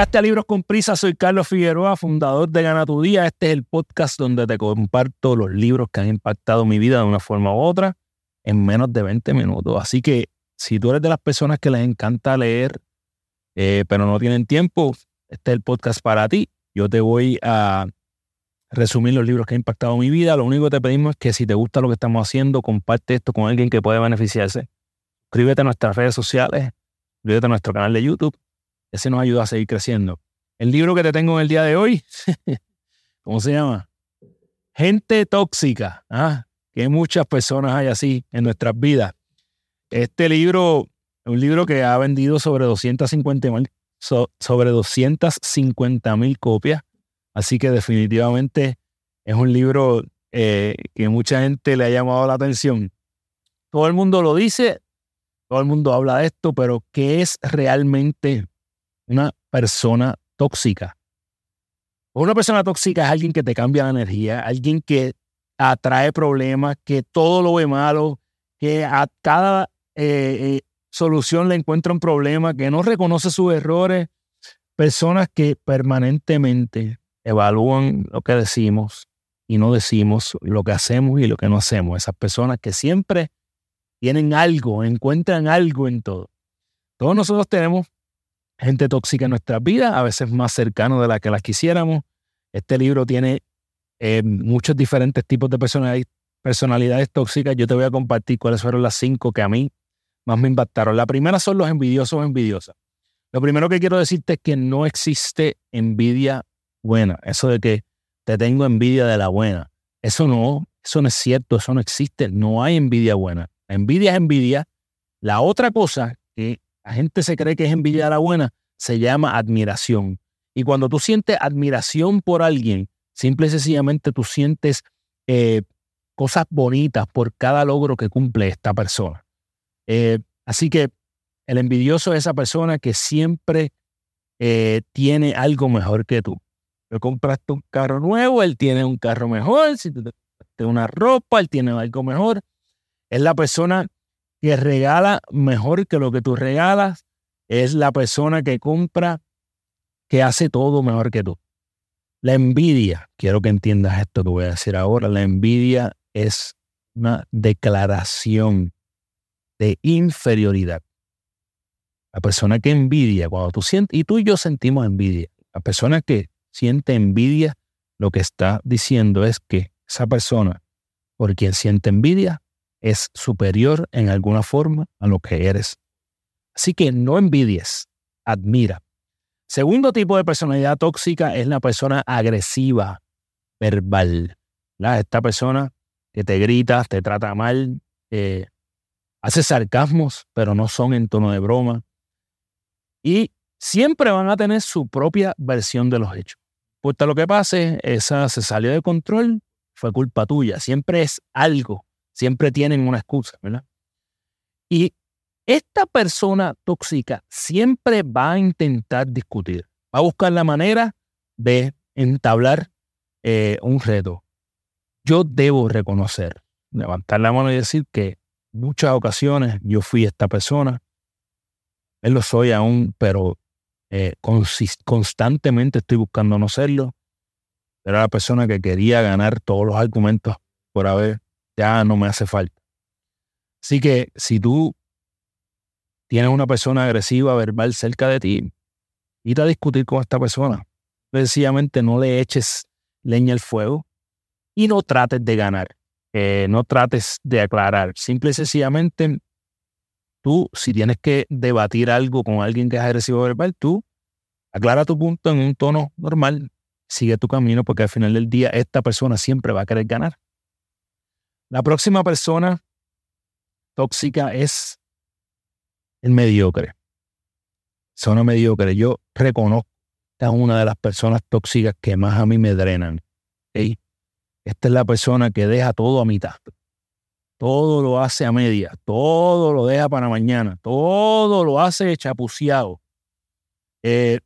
Llegaste a Libros con Prisa, soy Carlos Figueroa, fundador de Gana Tu Día. Este es el podcast donde te comparto los libros que han impactado mi vida de una forma u otra en menos de 20 minutos. Así que si tú eres de las personas que les encanta leer, eh, pero no tienen tiempo, este es el podcast para ti. Yo te voy a resumir los libros que han impactado mi vida. Lo único que te pedimos es que si te gusta lo que estamos haciendo, comparte esto con alguien que puede beneficiarse. Suscríbete a nuestras redes sociales, suscríbete a nuestro canal de YouTube. Ese nos ayuda a seguir creciendo. El libro que te tengo en el día de hoy, ¿cómo se llama? Gente tóxica. ¿ah? Que muchas personas hay así en nuestras vidas. Este libro un libro que ha vendido sobre 250 mil sobre 250 mil copias. Así que definitivamente es un libro eh, que mucha gente le ha llamado la atención. Todo el mundo lo dice, todo el mundo habla de esto, pero ¿qué es realmente una persona tóxica? Una persona tóxica es alguien que te cambia la energía, alguien que atrae problemas, que todo lo ve malo, que a cada eh, eh, solución le encuentra un problema, que no reconoce sus errores. Personas que permanentemente evalúan lo que decimos y no decimos, lo que hacemos y lo que no hacemos. Esas personas que siempre tienen algo, encuentran algo en todo. Todos nosotros tenemos gente tóxica en nuestras vidas, a veces más cercano de la que las quisiéramos. Este libro tiene eh, muchos diferentes tipos de personalidades, tóxicas. Yo te voy a compartir cuáles fueron las cinco que a mí más me impactaron. La primera son los envidiosos o envidiosas. Lo primero que quiero decirte es que no existe envidia buena. Eso de que te tengo envidia de la buena. Eso no, eso no es cierto, eso no existe. No hay envidia buena. Envidia es envidia. La otra cosa que la gente se cree que es envidia buena se llama admiración. Y cuando tú sientes admiración por alguien, simple y sencillamente tú sientes eh, cosas bonitas por cada logro que cumple esta persona. Eh, así que el envidioso es esa persona que siempre eh, tiene algo mejor que tú. Tú compraste un carro nuevo, él tiene un carro mejor. Si te una ropa, él tiene algo mejor. Es la persona que regala mejor que lo que tú regalas. Es la persona que compra, que hace todo mejor que tú. La envidia, quiero que entiendas esto que voy a decir ahora, la envidia es una declaración de inferioridad. La persona que envidia, cuando tú sientes, y tú y yo sentimos envidia, la persona que siente envidia, lo que está diciendo es que esa persona por quien siente envidia es superior en alguna forma a lo que eres. Así que no envidies, admira. Segundo tipo de personalidad tóxica es la persona agresiva, verbal. Esta persona que te grita, te trata mal, hace sarcasmos, pero no son en tono de broma. Y siempre van a tener su propia versión de los hechos. Puesto lo que pase, esa se salió de control, fue culpa tuya. Siempre es algo, siempre tienen una excusa, ¿verdad? Y esta persona tóxica siempre va a intentar discutir, va a buscar la manera de entablar eh, un reto. Yo debo reconocer, levantar la mano y decir que muchas ocasiones yo fui esta persona. Él lo soy aún, pero eh, constantemente estoy buscando no serlo. Era la persona que quería ganar todos los argumentos por haber, ya no me hace falta. Así que si tú tienes una persona agresiva, verbal cerca de ti, ir a discutir con esta persona. Sencillamente no le eches leña al fuego y no trates de ganar. No trates de aclarar. Simple y sencillamente, tú, si tienes que debatir algo con alguien que es agresivo verbal, tú aclara tu punto en un tono normal, sigue tu camino, porque al final del día esta persona siempre va a querer ganar. La próxima persona tóxica es el mediocre. Zona mediocre. Yo reconozco que es una de las personas tóxicas que más a mí me drenan. Esta es la persona que deja todo a mitad. Todo lo hace a media. Todo lo deja para mañana. Todo lo hace chapuceado. Eh,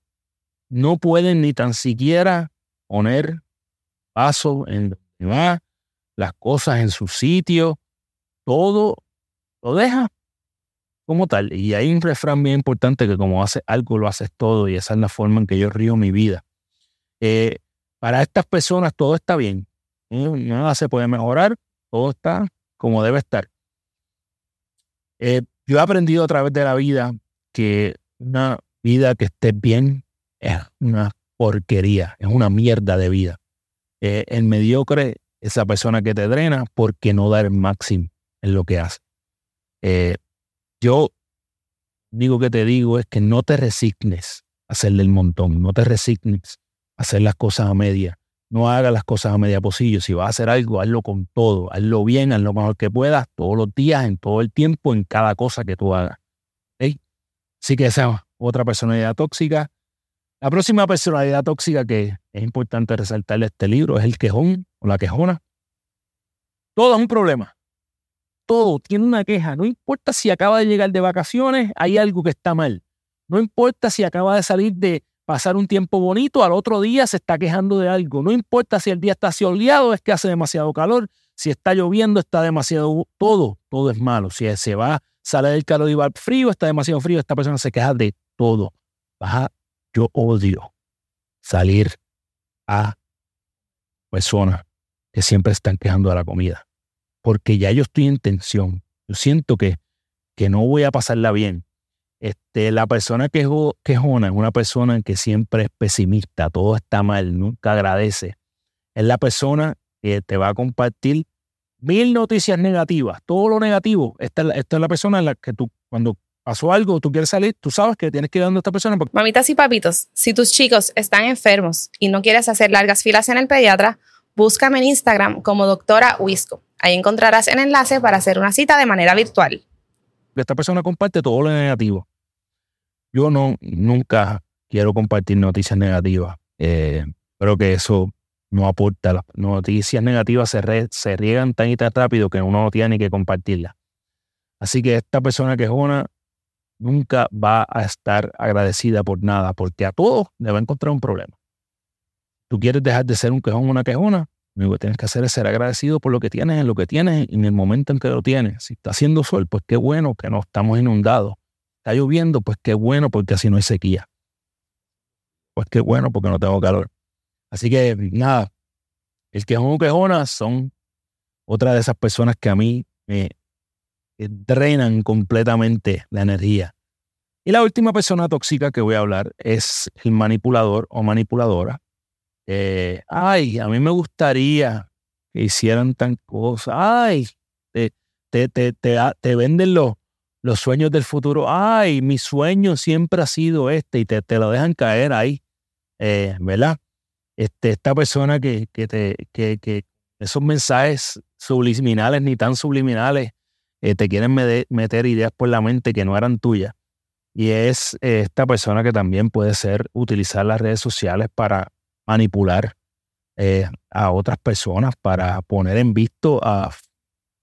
no pueden ni tan siquiera poner paso en donde va, las cosas en su sitio. Todo lo deja como tal. Y hay un refrán bien importante que como haces algo, lo haces todo y esa es la forma en que yo río mi vida. Eh, para estas personas todo está bien. ¿eh? Nada se puede mejorar, todo está como debe estar. Eh, yo he aprendido a través de la vida que una vida que esté bien es una porquería, es una mierda de vida. el mediocre, esa persona que te drena porque no da el máximo en lo que hace. Yo digo que te digo es que no te resignes a hacer del montón, no te resignes a hacer las cosas a media. No hagas las cosas a media posible. Si vas a hacer algo, hazlo con todo, hazlo bien, hazlo lo mejor que puedas, todos los días, en todo el tiempo, en cada cosa que tú hagas. ¿Okay? Así que esa otra personalidad tóxica. La próxima personalidad tóxica que es importante resaltarle este libro es el quejón o la quejona. Todo es un problema todo tiene una queja. No importa si acaba de llegar de vacaciones, hay algo que está mal. No importa si acaba de salir de pasar un tiempo bonito, al otro día se está quejando de algo. No importa si el día está soleado, es que hace demasiado calor. Si está lloviendo, está demasiado... Todo, todo es malo. Si se va, sale del calor y va al frío, está demasiado frío, esta persona se queja de todo. Baja, yo odio salir a personas que siempre están quejando de la comida porque ya yo estoy en tensión. Yo siento que, que no voy a pasarla bien. Este, la persona que quejona es una persona que siempre es pesimista, todo está mal, nunca agradece. Es la persona que te va a compartir mil noticias negativas, todo lo negativo. Esta, es la persona en la que tú, cuando pasó algo, tú quieres salir, tú sabes que tienes que ir dando a esta persona. Mamitas y papitos, si tus chicos están enfermos y no quieres hacer largas filas en el pediatra, búscame en Instagram como doctora Wisco. Ahí encontrarás el enlace para hacer una cita de manera virtual. Esta persona comparte todo lo negativo. Yo no, nunca quiero compartir noticias negativas. Eh, creo que eso no aporta. Las noticias negativas se, se riegan tan y tan rápido que uno no tiene que compartirlas. Así que esta persona quejona nunca va a estar agradecida por nada, porque a todos le va a encontrar un problema. Tú quieres dejar de ser un quejón o una quejona, lo que tienes que hacer es ser agradecido por lo que tienes, en lo que tienes y en el momento en que lo tienes. Si está haciendo sol, pues qué bueno que no estamos inundados. Está lloviendo, pues qué bueno porque así no hay sequía. Pues qué bueno porque no tengo calor. Así que nada, el quejón o quejona son otra de esas personas que a mí me drenan completamente la energía. Y la última persona tóxica que voy a hablar es el manipulador o manipuladora eh, ay, a mí me gustaría que hicieran tan cosas. Ay, te, te, te, te, venden los, los sueños del futuro. Ay, mi sueño siempre ha sido este y te, lo dejan caer ahí, eh, ¿verdad? Este, esta persona que, que, te, que, que esos mensajes subliminales ni tan subliminales eh, te quieren meter ideas por la mente que no eran tuyas. Y es esta persona que también puede ser utilizar las redes sociales para manipular eh, a otras personas para poner en visto a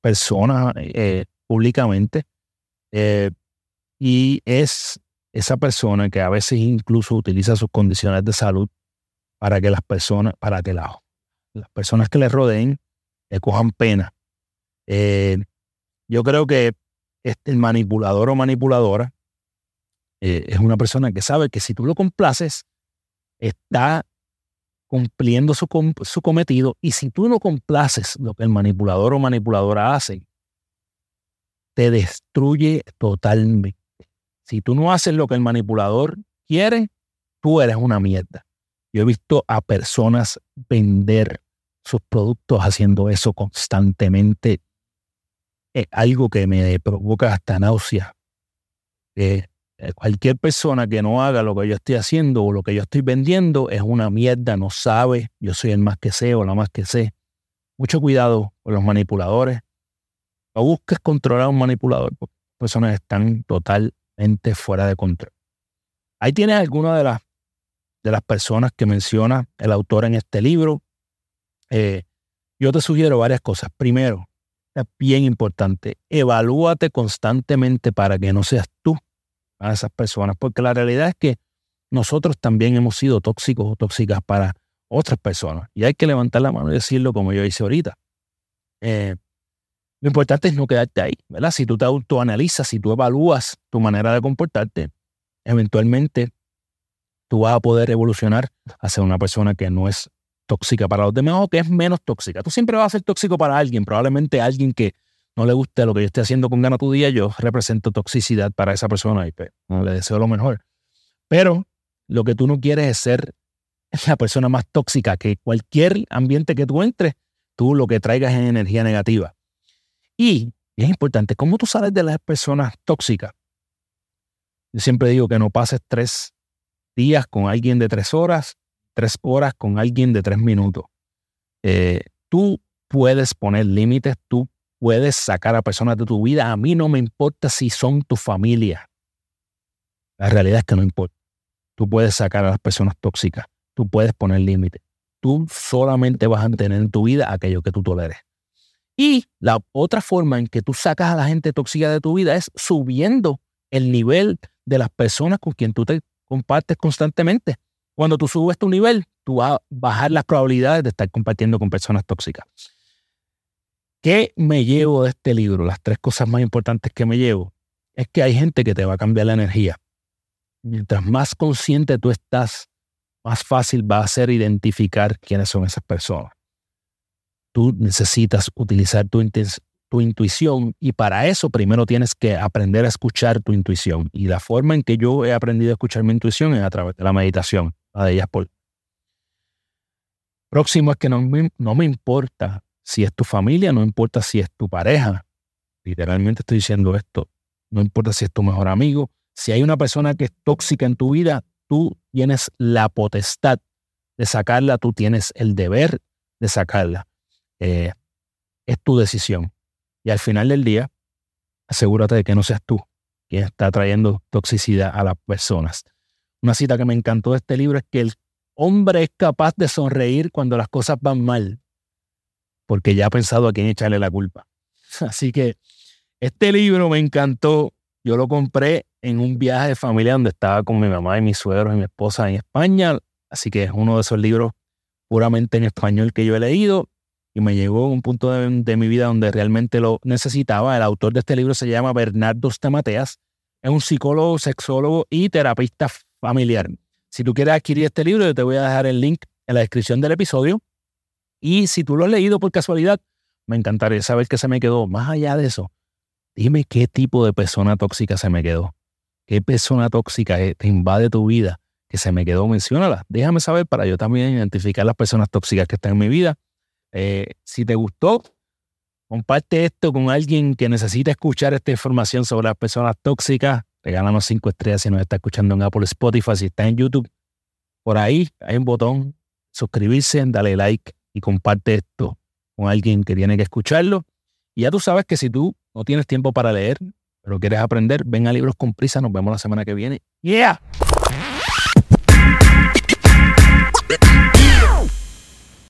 personas eh, públicamente. Eh, y es esa persona que a veces incluso utiliza sus condiciones de salud para que las personas, para que las personas que le rodeen cojan pena. yo creo que este, el manipulador o manipuladora es una persona que sabe que si tú lo complaces, está cumpliendo su, su cometido. Y si tú no complaces lo que el manipulador o manipuladora hace, te destruye totalmente. Si tú no haces lo que el manipulador quiere, tú eres una mierda. Yo he visto a personas vender sus productos haciendo eso constantemente. Es algo que me provoca hasta náusea. Cualquier persona que no haga lo que yo estoy haciendo o lo que yo estoy vendiendo es una mierda, no sabe, yo soy el más que sé o la más que sé. Mucho cuidado con los manipuladores. No busques controlar a un manipulador porque personas están totalmente fuera de control. Ahí tienes algunas de las, de las personas que menciona el autor en este libro. Eh, yo te sugiero varias cosas. Primero, es bien importante, evalúate constantemente para que no seas tú a esas personas, porque la realidad es que nosotros también hemos sido tóxicos o tóxicas para otras personas. Y hay que levantar la mano y decirlo como yo hice ahorita. Eh, Lo importante es no quedarte ahí, ¿verdad? Si tú te autoanalizas, si tú evalúas tu manera de comportarte, eventualmente tú vas a poder evolucionar hacia una persona que no es tóxica para los demás o que es menos tóxica. Tú siempre vas a ser tóxico para alguien, probablemente alguien que no le guste lo que yo esté haciendo con Gana tu Día, yo represento toxicidad para esa persona y pues, le deseo lo mejor. Pero lo que tú no quieres es ser la persona más tóxica, que cualquier ambiente que tú entres, tú lo que traigas es energía negativa. Y, es importante, ¿cómo tú sales de las personas tóxicas? Yo siempre digo que no pases tres días con alguien de tres horas, tres horas con alguien de tres minutos. Eh, tú puedes poner límites, tú puedes sacar a personas de tu vida. A mí no me importa si son tu familia. La realidad es que no importa. Tú puedes sacar a las personas tóxicas. Tú puedes poner límites. Tú solamente vas a tener en tu vida aquello que tú toleres. Y la otra forma en que tú sacas a la gente tóxica de tu vida es subiendo el nivel de las personas con quien tú te compartes constantemente. Cuando tú subes tu nivel, tú vas a bajar las probabilidades de estar compartiendo con personas tóxicas. ¿Qué me llevo de este libro? Las tres cosas más importantes que me llevo es que hay gente que te va a cambiar la energía. Mientras más consciente tú estás, más fácil va a ser identificar quiénes son esas personas. Tú necesitas utilizar tu, tu intuición y para eso primero tienes que aprender a escuchar tu intuición. Y la forma en que yo he aprendido a escuchar mi intuición es a través de la meditación, de. Próximo es que no me importa si es tu familia, no importa si es tu pareja. Literalmente estoy diciendo esto. No importa si es tu mejor amigo. Si hay una persona que es tóxica en tu vida, tú tienes la potestad de sacarla, tú tienes el deber de sacarla. Eh, es tu decisión. Y al final del día, asegúrate de que no seas tú quien está trayendo toxicidad a las personas. Una cita que me encantó de este libro es que el hombre es capaz de sonreír cuando las cosas van mal, porque ya ha pensado a quién echarle la culpa. Así que este libro me encantó. Yo lo compré en un viaje de familia donde estaba con mi mamá y mis suegros y mi esposa en España. Así que es uno de esos libros puramente en español que yo he leído y me llegó a un punto de, mi vida donde realmente lo necesitaba. El autor de este libro se llama Bernardo Stamateas. Es un psicólogo, sexólogo y terapista familiar. Si tú quieres adquirir este libro, yo te voy a dejar el link en la descripción del episodio. Y si tú lo has leído por casualidad, me encantaría saber qué se me quedó. Más allá de eso, dime qué tipo de persona tóxica se me quedó. ¿Qué persona tóxica te invade tu vida que se me quedó? Menciónala. Déjame saber para yo también identificar las personas tóxicas que están en mi vida. Eh, si te gustó, comparte esto con alguien que necesita escuchar esta información sobre las personas tóxicas. Regálanos cinco estrellas si nos está escuchando en Apple Spotify, si está en YouTube. Por ahí hay un botón, suscribirse, dale like y comparte esto con alguien que tiene que escucharlo. Y ya tú sabes que si tú no tienes tiempo para leer, pero quieres aprender, ven a Libros con Prisa. Nos vemos la semana que viene. ¡Yeah!